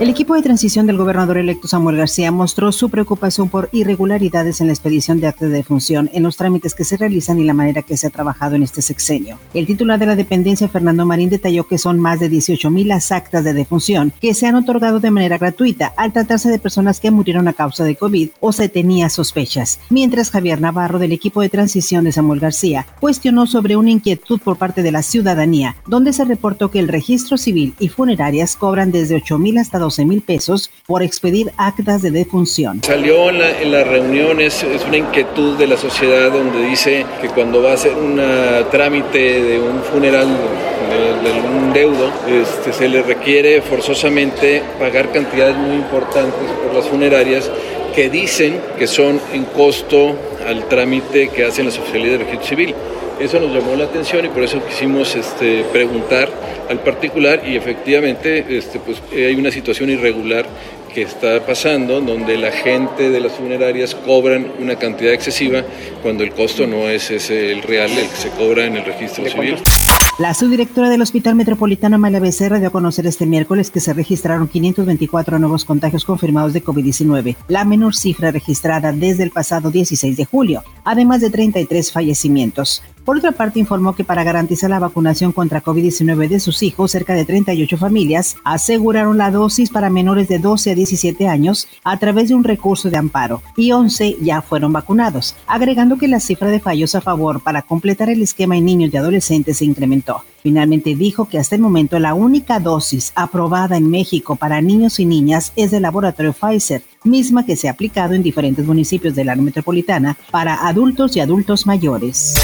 El equipo de transición del gobernador electo Samuel García mostró su preocupación por irregularidades en la expedición de actas de defunción en los trámites que se realizan y la manera que se ha trabajado en este sexenio. El titular de la dependencia, Fernando Marín, detalló que son más de 18 mil las actas de defunción que se han otorgado de manera gratuita al tratarse de personas que murieron a causa de COVID o se tenía sospechas. Mientras Javier Navarro, del equipo de transición de Samuel García, cuestionó sobre una inquietud por parte de la ciudadanía, donde se reportó que el registro civil y funerarias cobran desde 8 mil hasta 12 mil pesos por expedir actas de defunción. Salió en, las reuniones, es una inquietud de la sociedad donde dice que cuando va a hacer un trámite de un funeral de, algún deudo, este, se le requiere forzosamente pagar cantidades muy importantes por las funerarias que dicen que son en costo al trámite que hacen las oficialidades de registro civil. Eso nos llamó la atención y por eso quisimos este, preguntar al particular y efectivamente este, pues, hay una situación irregular que está pasando, donde la gente de las funerarias cobran una cantidad excesiva cuando el costo no es ese el real, el que se cobra en el registro civil. La subdirectora del Hospital Metropolitano Amalia Becerra dio a conocer este miércoles que se registraron 524 nuevos contagios confirmados de COVID-19, la menor cifra registrada desde el pasado 16 de julio, además de 33 fallecimientos. Por otra parte, informó que para garantizar la vacunación contra COVID-19 de sus hijos, cerca de 38 familias aseguraron la dosis para menores de 12 a 17 años a través de un recurso de amparo y 11 ya fueron vacunados, agregando que la cifra de fallos a favor para completar el esquema en niños y adolescentes se incrementó. Finalmente dijo que hasta el momento la única dosis aprobada en México para niños y niñas es del laboratorio Pfizer, misma que se ha aplicado en diferentes municipios del área metropolitana para adultos y adultos mayores.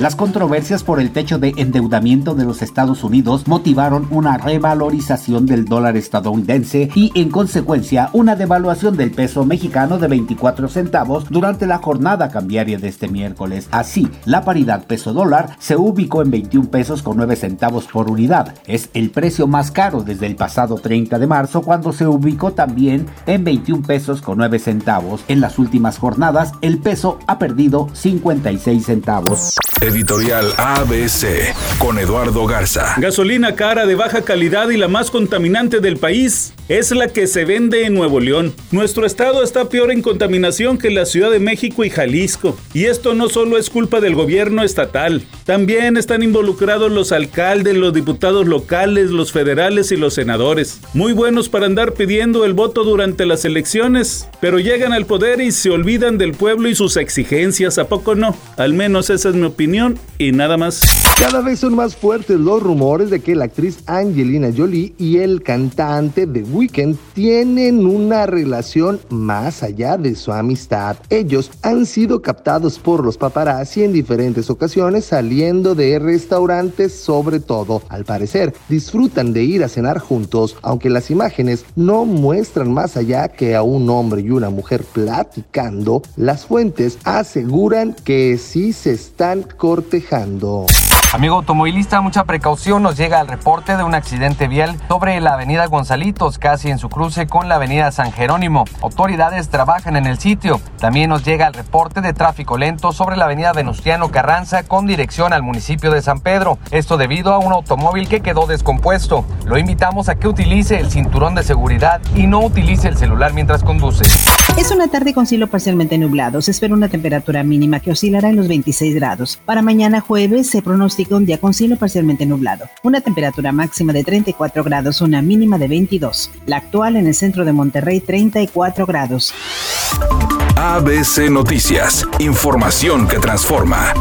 Las controversias por el techo de endeudamiento de los Estados Unidos motivaron una revalorización del dólar estadounidense y en consecuencia una devaluación del peso mexicano de 24 centavos durante la jornada cambiaria de este miércoles. Así, la paridad peso dólar se ubicó en 21 pesos con 9 centavos por unidad. Es el precio más caro desde el pasado 30 de marzo cuando se ubicó también en 21 pesos con 9 centavos. En las últimas jornadas el peso ha perdido 56 centavos. Editorial ABC con Eduardo Garza. Gasolina cara de baja calidad y la más contaminante del país es la que se vende en Nuevo León. Nuestro estado está peor en contaminación que la Ciudad de México y Jalisco. Y esto no solo es culpa del gobierno estatal. También están involucrados los alcaldes, los diputados locales, los federales y los senadores. Muy buenos para andar pidiendo el voto durante las elecciones, pero llegan al poder y se olvidan del pueblo y sus exigencias. ¿A poco no? Al menos esa es mi opinión y nada más. Cada vez son más fuertes los rumores de que la actriz Angelina Jolie y el cantante The Weeknd tienen una relación más allá de su amistad. Ellos han sido captados por los paparazzi en diferentes ocasiones saliendo de restaurantes sobre todo. Al parecer, disfrutan de ir a cenar juntos, aunque las imágenes no muestran más allá que a un hombre y una mujer platicando, las fuentes aseguran que sí se están cortejando. Amigo automovilista, mucha precaución. Nos llega el reporte de un accidente vial sobre la avenida Gonzalitos, casi en su cruce con la avenida San Jerónimo. Autoridades trabajan en el sitio. También nos llega el reporte de tráfico lento sobre la avenida Venustiano Carranza con dirección al municipio de San Pedro. Esto debido a un automóvil que quedó descompuesto. Lo invitamos a que utilice el cinturón de seguridad y no utilice el celular mientras conduce. Es una tarde con cielo parcialmente nublado. Se espera una temperatura mínima que oscilará en los 26 grados. Para mañana jueves se un día con cielo parcialmente nublado. Una temperatura máxima de 34 grados, una mínima de 22. La actual en el centro de Monterrey, 34 grados. ABC Noticias. Información que transforma.